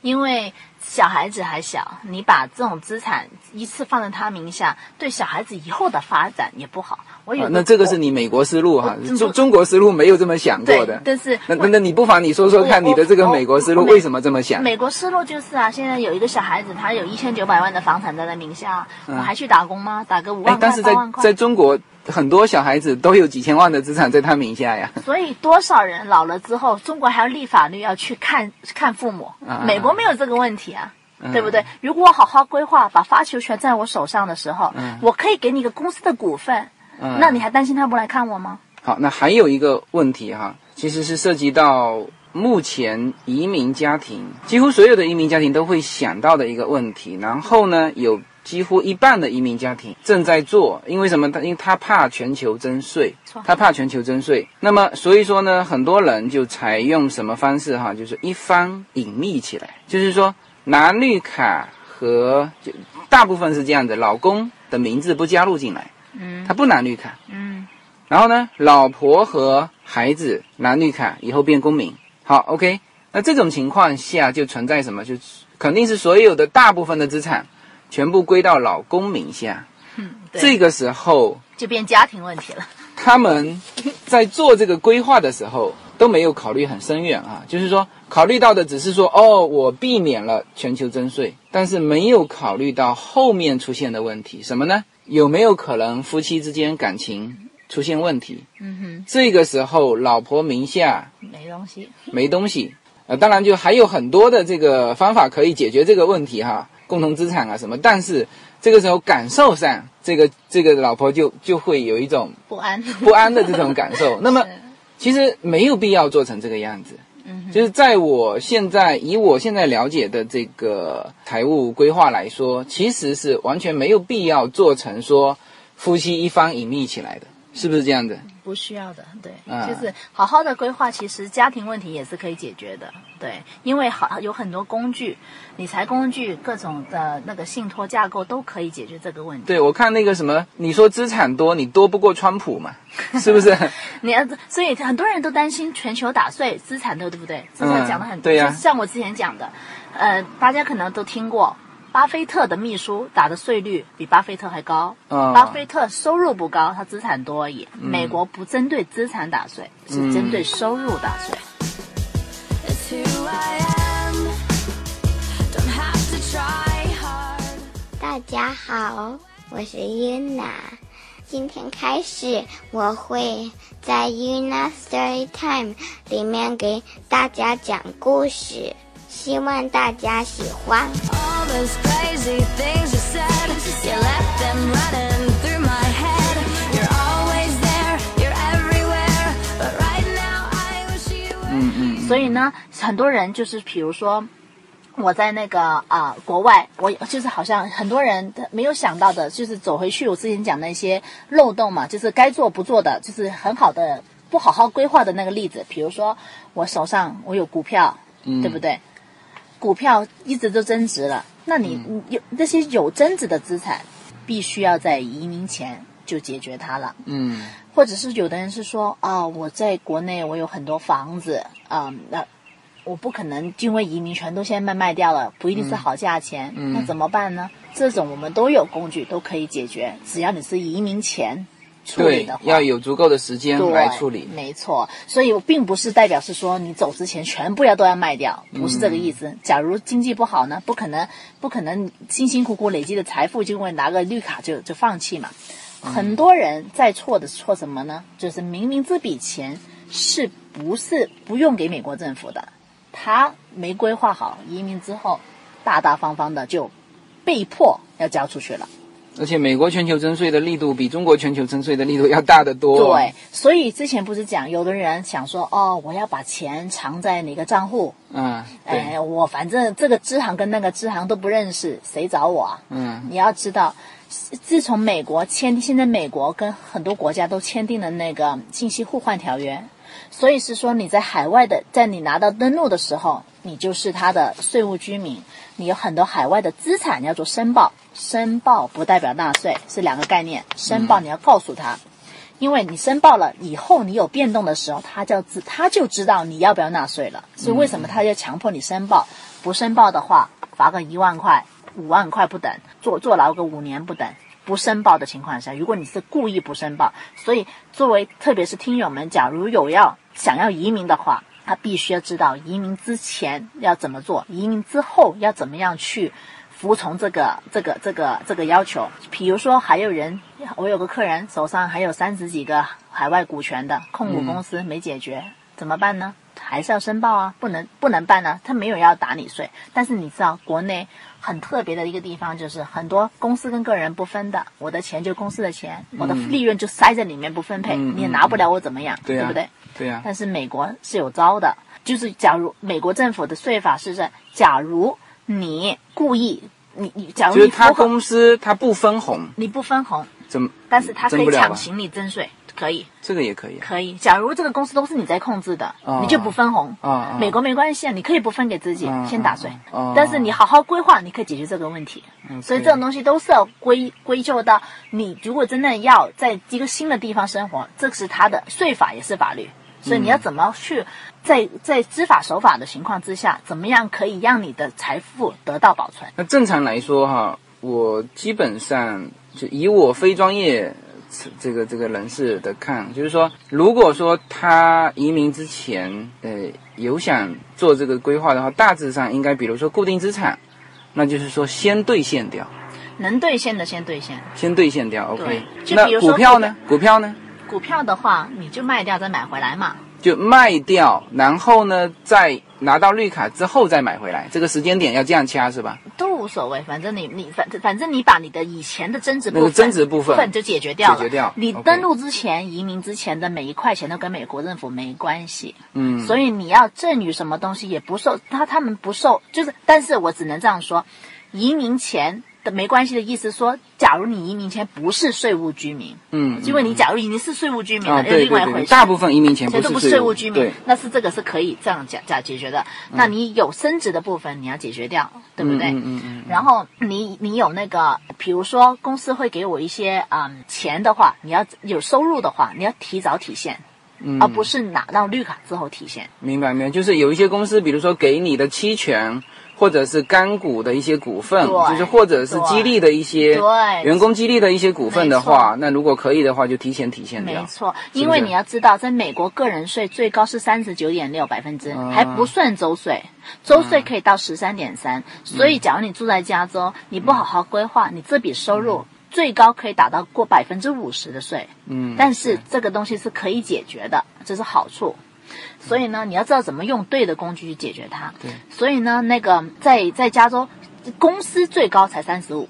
Speaker 3: 因为小孩子还小，你把这种资产一次放在他名下，对小孩子以后的发展也不好。我有、
Speaker 2: 啊那这个是你美国思路哈
Speaker 3: 我，
Speaker 2: 中中国思路没有这么想过的，。
Speaker 3: 但是
Speaker 2: 那那那你不妨你说说看，你的这个美国思路为什么这么想？
Speaker 3: 美国思路就是啊，现在有一个小孩子，他有一千九百万的房产在他名下，我还去打工吗？打个五万，块、
Speaker 2: 哎但是在
Speaker 3: 八万块
Speaker 2: 在中国，很多小孩子都有几千万的资产在他名下呀。
Speaker 3: 所以多少人老了之后，中国还要立法律要去看看父母，
Speaker 2: 啊
Speaker 3: 美国没有这个问题啊。
Speaker 2: 嗯
Speaker 3: 对不对？如果我好好规划，把发球权在我手上的时候，我可以给你一个公司的股份，
Speaker 2: 嗯
Speaker 3: 那你还担心他不来看我吗？
Speaker 2: 好，那还有一个问题哈，其实是涉及到目前移民家庭，几乎所有的移民家庭都会想到的一个问题。然后呢，有几乎一半的移民家庭正在做，因为什么？他因为他怕全球征税，他怕全球征税。那么所以说呢，很多人就采用什么方式哈，就是一方隐秘起来，就是说拿绿卡和就大部分是这样的，老公的名字不加入进来，
Speaker 3: 嗯
Speaker 2: 他不拿绿卡。
Speaker 3: 嗯
Speaker 2: 然后呢，老婆和孩子拿绿卡以后变公民。好，OK。那这种情况下就存在什么？就肯定是所有的大部分的资产全部归到老公名下。
Speaker 3: 嗯，对，
Speaker 2: 这个时候，
Speaker 3: 就变家庭问题了。
Speaker 2: 他们在做这个规划的时候都没有考虑很深远啊，就是说考虑到的只是说，哦，我避免了全球征税，但是没有考虑到后面出现的问题，什么呢？有没有可能夫妻之间感情出现问题？
Speaker 3: 嗯哼
Speaker 2: 这个时候，老婆名下，
Speaker 3: 没东西。
Speaker 2: 没东西，呃，当然就还有很多的这个方法可以解决这个问题哈，共同资产啊什么，但是这个时候感受上，这个这个老婆就就会有一种
Speaker 3: 不安，
Speaker 2: 不安的这种感受。那么其实没有必要做成这个样子。
Speaker 3: 嗯
Speaker 2: 就是在我现在以我现在了解的这个财务规划来说，其实是完全没有必要做成说夫妻一方隐秘起来的，是不是这样子？
Speaker 3: 不需要的，对，
Speaker 2: 啊
Speaker 3: 就是好好的规划，其实家庭问题也是可以解决的，对，因为好有很多工具，理财工具，各种的那个信托架构都可以解决这个问题。
Speaker 2: 对，我看那个什么，你说资产多，你多不过川普嘛，是不是？
Speaker 3: 你要，所以很多人都担心全球打碎，资产的对不对？资产讲的很多，
Speaker 2: 对呀
Speaker 3: 就像我之前讲的，呃，大家可能都听过。巴菲特的秘书打的税率比巴菲特还高，
Speaker 2: 啊
Speaker 3: 巴菲特收入不高，他资产多而已。美国不针对资产打税，是针对收入打税。
Speaker 1: It's who I am. Don't have to try hard.
Speaker 5: 大家好，我是 Yuna。今天开始，我会在 Yuna Story Time 里面给大家讲故事，希望大家喜欢。
Speaker 1: All those crazy things you said, you left them running through my head. You're always there, you're everywhere, but right now I wish you
Speaker 2: 嗯嗯，
Speaker 3: 所以呢，很多人就是比如说。我在那个啊、国外，我就是好像很多人没有想到的，就是走回去我之前讲那些漏洞嘛，就是该做不做的，就是很好的不好好规划的那个例子。比如说我手上我有股票，
Speaker 2: 嗯
Speaker 3: 对不对？股票一直都增值了，那你你有那些有增值的资产，必须要在移民前就解决它了。
Speaker 2: 嗯
Speaker 3: 或者是有的人是说啊，我在国内我有很多房子啊、那我不可能因为移民全都现在卖卖掉了，不一定是好价钱，
Speaker 2: 嗯
Speaker 3: 那怎么办呢？这种我们都有工具都可以解决，只要你是移民前处理
Speaker 2: 对
Speaker 3: 的话，，
Speaker 2: 要有足够的时间来处理。
Speaker 3: 没错，所以我并不是代表是说你走之前全部要都要卖掉，不是这个意思。
Speaker 2: 嗯
Speaker 3: 假如经济不好呢，不可能不可能辛辛苦苦累积的财富，就因为拿个绿卡就就放弃嘛。
Speaker 2: 嗯
Speaker 3: 很多人在错的错什么呢？就是明明这笔钱是不是不用给美国政府的，他没规划好移民之后，大大方方的就被迫要交出去了。
Speaker 2: 而且美国全球征税的力度比中国全球征税的力度要大得多。
Speaker 3: 对，所以之前不是讲，有的人想说，哦，我要把钱藏在哪个账户？
Speaker 2: 嗯，
Speaker 3: 哎，我反正这个支行跟那个支行都不认识，谁找我啊？
Speaker 2: 嗯
Speaker 3: 你要知道，自从美国签，现在美国跟很多国家都签订了那个信息互换条约，所以是说你在海外的，在你拿到登录的时候，你就是他的税务居民，你有很多海外的资产你要做申报，申报不代表纳税，是两个概念。申报你要告诉他，因为你申报了以后，你有变动的时候，他就知他就知道你要不要纳税了。所以为什么他要强迫你申报？不申报的话，罚个一万块、五万块不等，坐坐牢个五年不等。不申报的情况下，如果你是故意不申报，所以作为特别是听友们，假如有要想要移民的话，他必须要知道移民之前要怎么做，移民之后要怎么样去服从这个这个这个这个要求。比如说，还有人，我有个客人手上还有三十几个海外股权的控股公司没解决，怎么办呢？还是要申报啊，不能不能办呢、他没有要打你税，但是你知道国内很特别的一个地方就是很多公司跟个人不分的，我的钱就公司的钱，我的利润就塞在里面不分配，
Speaker 2: 嗯
Speaker 3: 你也拿不了我怎么样，
Speaker 2: 对啊
Speaker 3: 不对？
Speaker 2: 对呀、
Speaker 3: 但是美国是有招的，就是假如美国政府的税法是这，假如你故意，你你假如
Speaker 2: 就是他公司他不分红，
Speaker 3: 你不分红，
Speaker 2: 怎么
Speaker 3: 但是他可以强行你征税，可以
Speaker 2: 这个也可以啊？
Speaker 3: 可以。假如这个公司都是你在控制的，
Speaker 2: 哦
Speaker 3: 你就不分红。
Speaker 2: 啊啊
Speaker 3: 美国没关系啊，你可以不分给自己，
Speaker 2: 嗯
Speaker 3: 先打税。
Speaker 2: 哦
Speaker 3: 但是你好好规划，你可以解决这个问题。所以这种东西都是要归归咎到你，如果真的要在一个新的地方生活，这是他的税法也是法律。所以你要怎么去在在知法守法的情况之下，怎么样可以让你的财富得到保存？
Speaker 2: 那正常来说哈，我基本上就以我非专业这个这个人士的看，就是说，如果说他移民之前，呃，有想做这个规划的话，大致上应该，比如说固定资产，那就是说先兑现掉，
Speaker 3: 能兑现的先兑现。
Speaker 2: 先兑现掉，OK 那股票呢？股票呢？
Speaker 3: 股票的话，你就卖掉再买回来嘛。
Speaker 2: 就卖掉，然后呢，再拿到绿卡之后再买回来，这个时间点要这样掐是吧？
Speaker 3: 都无所谓，反正你你反反正你把你的以前的增值部分
Speaker 2: 那个增值部分
Speaker 3: 就解决掉了。
Speaker 2: 解决掉
Speaker 3: 你登录之前、移民之前的每一块钱都跟美国政府没关系，
Speaker 2: 嗯，
Speaker 3: 所以你要赠与什么东西也不受他他们不受，就是但是我只能这样说，移民前的没关系的意思说，假如你移民前不是税务居民，
Speaker 2: 嗯，
Speaker 3: 因为你假如已经是税务居民又另外一回事。
Speaker 2: 大部分移民前不
Speaker 3: 这都不是
Speaker 2: 是
Speaker 3: 税务居民，，那是这个是可以这样讲讲解决的。那你有升值的部分，你要解决掉，对不对？
Speaker 2: 嗯嗯嗯
Speaker 3: 然后你你有那个，比如说公司会给我一些嗯钱的话，你要有收入的话，你要提早体现，
Speaker 2: 嗯，
Speaker 3: 而不是拿到绿卡之后体现。
Speaker 2: 明白明白，就是有一些公司，比如说给你的期权。或者是干股的一些股份，就是或者是激励的一些
Speaker 3: 对
Speaker 2: 员工激励的一些股份的话，那如果可以的话，就提前体现掉。
Speaker 3: 没错，因为你要知道，在美国个人税最高是三十九点六百分之，
Speaker 2: 啊
Speaker 3: 还不算周税，周税可以到十三点三。所以，假如你住在加州，你不好好规划，你这笔收入最高可以达到过百分之五十的税。
Speaker 2: 嗯，
Speaker 3: 但是这个东西是可以解决的，这是好处。所以呢，你要知道怎么用对的工具去解决它。
Speaker 2: 对。
Speaker 3: 所以呢，那个在在加州，公司最高才三十五，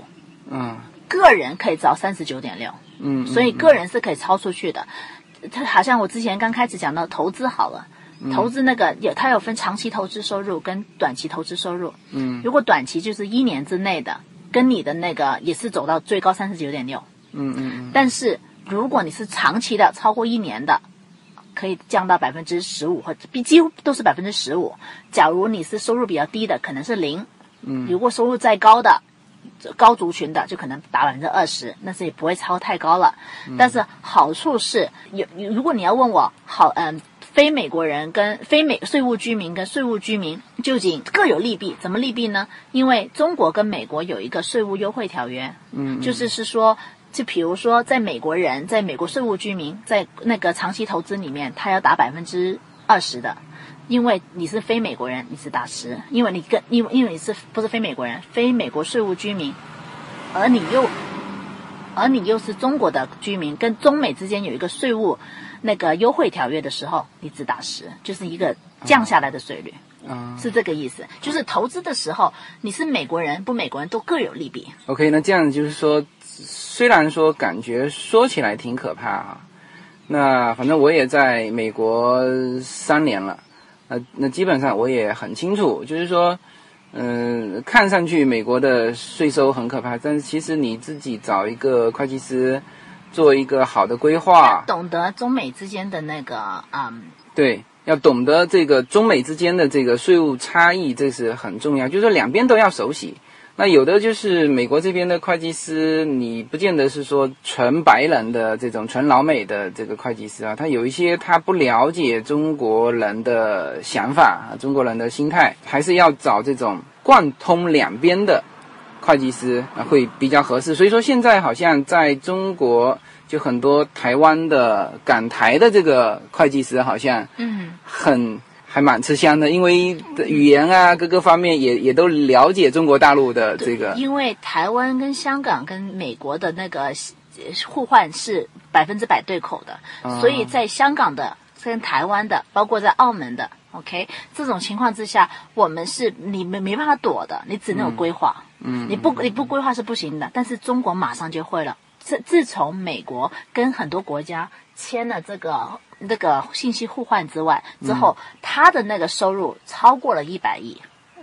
Speaker 2: 嗯
Speaker 3: 个人可以招三十九点六。
Speaker 2: 嗯，
Speaker 3: 所以个人是可以超出去的。它好像我之前刚开始讲到投资好了，
Speaker 2: 嗯
Speaker 3: 投资那个有它有分长期投资收入跟短期投资收入。
Speaker 2: 嗯
Speaker 3: 如果短期就是一年之内的，跟你的那个也是走到最高三十九点六。
Speaker 2: 嗯嗯嗯，
Speaker 3: 但是如果你是长期的，超过一年的，可以降到百分之十五，或者比几乎都是百分之十五。假如你是收入比较低的，可能是零。
Speaker 2: 嗯，
Speaker 3: 如果收入再高的，高族群的就可能达百分之二十，那是也不会超太高了。但是好处是有，如果你要问我好，嗯，非美国人跟非美税务居民跟税务居民究竟各有利弊？怎么利弊呢？因为中国跟美国有一个税务优惠条约，
Speaker 2: 嗯，
Speaker 3: 就是是说。就比如说，在美国人，在美国税务居民，在那个长期投资里面，他要打百分之二十的，因为你是非美国人，你是打十，因为你跟因为因为你是不是非美国人，非美国税务居民，而你又而你又是中国的居民，跟中美之间有一个税务那个优惠条约的时候，你只打十，就是一个降下来的税率，
Speaker 2: 嗯、
Speaker 3: 是这个意思。就是投资的时候，你是美国人不美国人都各有利弊。
Speaker 2: OK，那这样就是说，虽然说感觉说起来挺可怕啊，那反正我也在美国三年了，那那基本上我也很清楚，就是说，嗯、看上去美国的税收很可怕，但是其实你自己找一个会计师，做一个好的规划，
Speaker 3: 懂得中美之间的那个嗯
Speaker 2: 对，要懂得这个中美之间的这个税务差异，这是很重要，就是说两边都要熟悉。那有的就是美国这边的会计师，你不见得是说纯白人的这种纯老美的这个会计师啊，他有一些他不了解中国人的想法啊，中国人的心态，还是要找这种贯通两边的会计师啊会比较合适。所以说现在好像在中国就很多台湾的港台的这个会计师好像
Speaker 3: 嗯
Speaker 2: 很还蛮吃香的，因为语言啊各个方面也也都了解中国大陆的这个。
Speaker 3: 因为台湾跟香港跟美国的那个呃互换是百分之百对口的，
Speaker 2: 啊。
Speaker 3: 所以在香港的跟台湾的，包括在澳门的，OK，这种情况之下，我们是你没没办法躲的，你只能有规划，
Speaker 2: 嗯。
Speaker 3: 你不你不规划是不行的，但是中国马上就会了。自自从美国跟很多国家签了这个这个信息互换之外之后，他的那个收入超过了一百亿，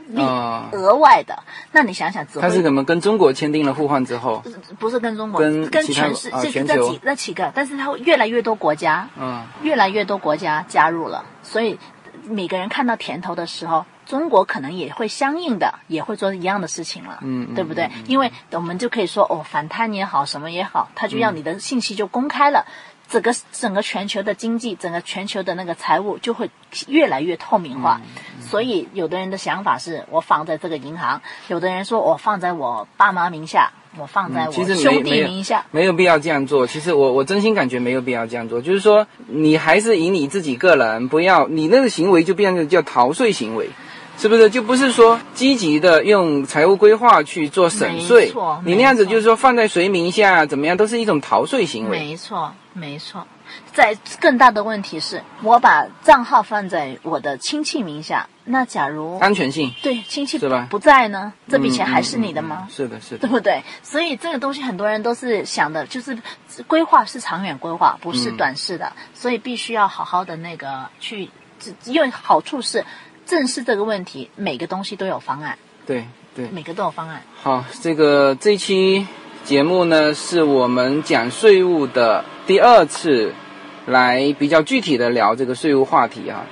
Speaker 3: 利
Speaker 2: 啊
Speaker 3: 额外的。那你想想，
Speaker 2: 他是怎么跟中国签订了互换之后，
Speaker 3: 不是跟中国
Speaker 2: 跟跟
Speaker 3: 全世这
Speaker 2: 啊全球
Speaker 3: 这几那几个，但是他会越来越多国家，
Speaker 2: 嗯
Speaker 3: 越来越多国家加入了，所以每个人看到甜头的时候，中国可能也会相应的也会做一样的事情了，
Speaker 2: 嗯嗯
Speaker 3: 对不对？因为我们就可以说哦，反贪也好，什么也好，他就让你的信息就公开了。整个整个全球的经济，整个全球的那个财务就会越来越透明化。
Speaker 2: 嗯
Speaker 3: 所以，有的人的想法是我放在这个银行，有的人说我放在我爸妈名下，我放在我兄
Speaker 2: 没有
Speaker 3: 弟名下。
Speaker 2: 没有必要这样做。其实我我真心感觉没有必要这样做，就是说你还是以你自己个人，不要你那个行为就变成叫逃税行为。是不是就不是说积极的用财务规划去做省税？你那样子就是说放在谁名下怎么样，都是一种逃税行为。
Speaker 3: 没错，没错。在更大的问题是，我把账号放在我的亲戚名下，那假如
Speaker 2: 安全性
Speaker 3: 对亲戚
Speaker 2: 是吧
Speaker 3: 不在呢，这笔钱
Speaker 2: 嗯
Speaker 3: 还是
Speaker 2: 嗯
Speaker 3: 你的吗？
Speaker 2: 嗯是的，是的
Speaker 3: 对。不对？所以这个东西很多人都是想的，就是规划是长远规划，不是
Speaker 2: 嗯
Speaker 3: 短视的，所以必须要好好的那个去。只因为好处是正视这个问题，每个东西都有方案，
Speaker 2: 对对。
Speaker 3: 每个都有方案。
Speaker 2: 好，这个这期节目呢，是我们讲税务的第二次，来比较具体的聊这个税务话题啊。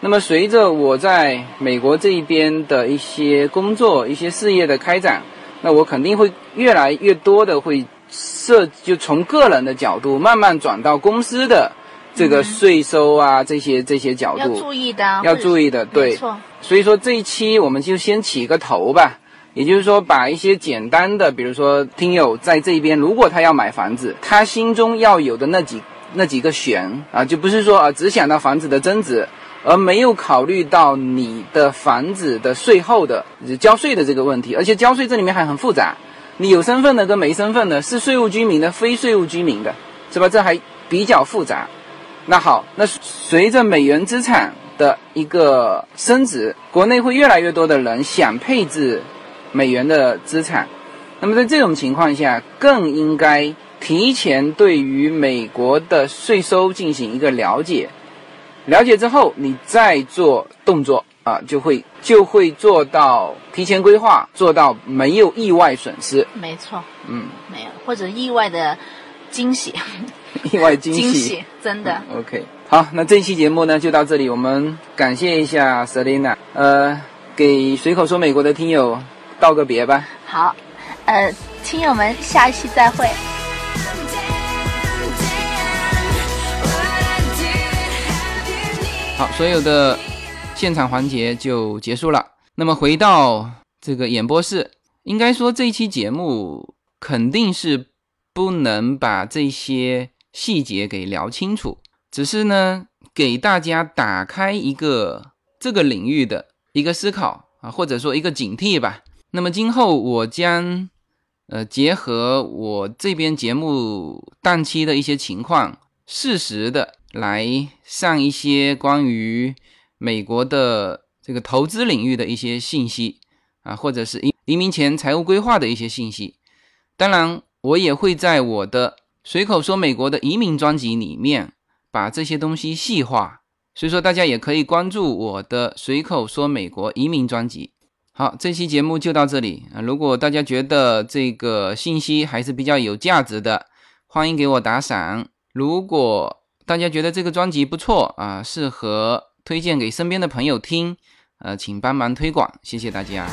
Speaker 2: 那么随着我在美国这一边的一些工作、一些事业的开展，那我肯定会越来越多的会设，就从个人的角度慢慢转到公司的这个税收啊、这些这些角度要。
Speaker 3: 注意的啊，
Speaker 2: 要注意的对，所以说这一期我们就先起个头吧，也就是说把一些简单的，比如说听友在这边，如果他要买房子，他心中要有的那几那几个选啊，就不是说啊只想到房子的增值，而没有考虑到你的房子的税后的交税的这个问题，而且交税这里面还很复杂，你有身份的跟没身份的，是税务居民的，非税务居民的，是吧？这还比较复杂。那好，那随着美元资产的一个升值，国内会越来越多的人想配置美元的资产。那么在这种情况下，更应该提前对于美国的税收进行一个了解。了解之后，你再做动作啊，就会就会做到提前规划，做到没有意外损失。
Speaker 3: 没错，
Speaker 2: 嗯，
Speaker 3: 没有或者意外的惊喜，
Speaker 2: 意外惊喜。
Speaker 3: 惊喜，真的。
Speaker 2: OK，好，那这期节目呢就到这里，我们感谢一下 Selina，呃，给随口说美国的听友道个别吧。
Speaker 3: 好，呃，听友们，下一期再会。
Speaker 2: 好，所有的现场环节就结束了。那么回到这个演播室，应该说这一期节目肯定是不能把这些细节给聊清楚，只是呢给大家打开一个这个领域的一个思考啊，或者说一个警惕吧。那么今后我将呃，结合我这边节目档期的一些情况，适时的来上一些关于美国的这个投资领域的一些信息啊，或者是移移民前财务规划的一些信息。当然，我也会在我的随口说美国的移民专辑里面把这些东西细化。所以说，大家也可以关注我的随口说美国移民专辑。好，这期节目就到这里！如果大家觉得这个信息还是比较有价值的，欢迎给我打赏。如果大家觉得这个专辑不错啊，适合推荐给身边的朋友听，呃，请帮忙推广，谢谢大家。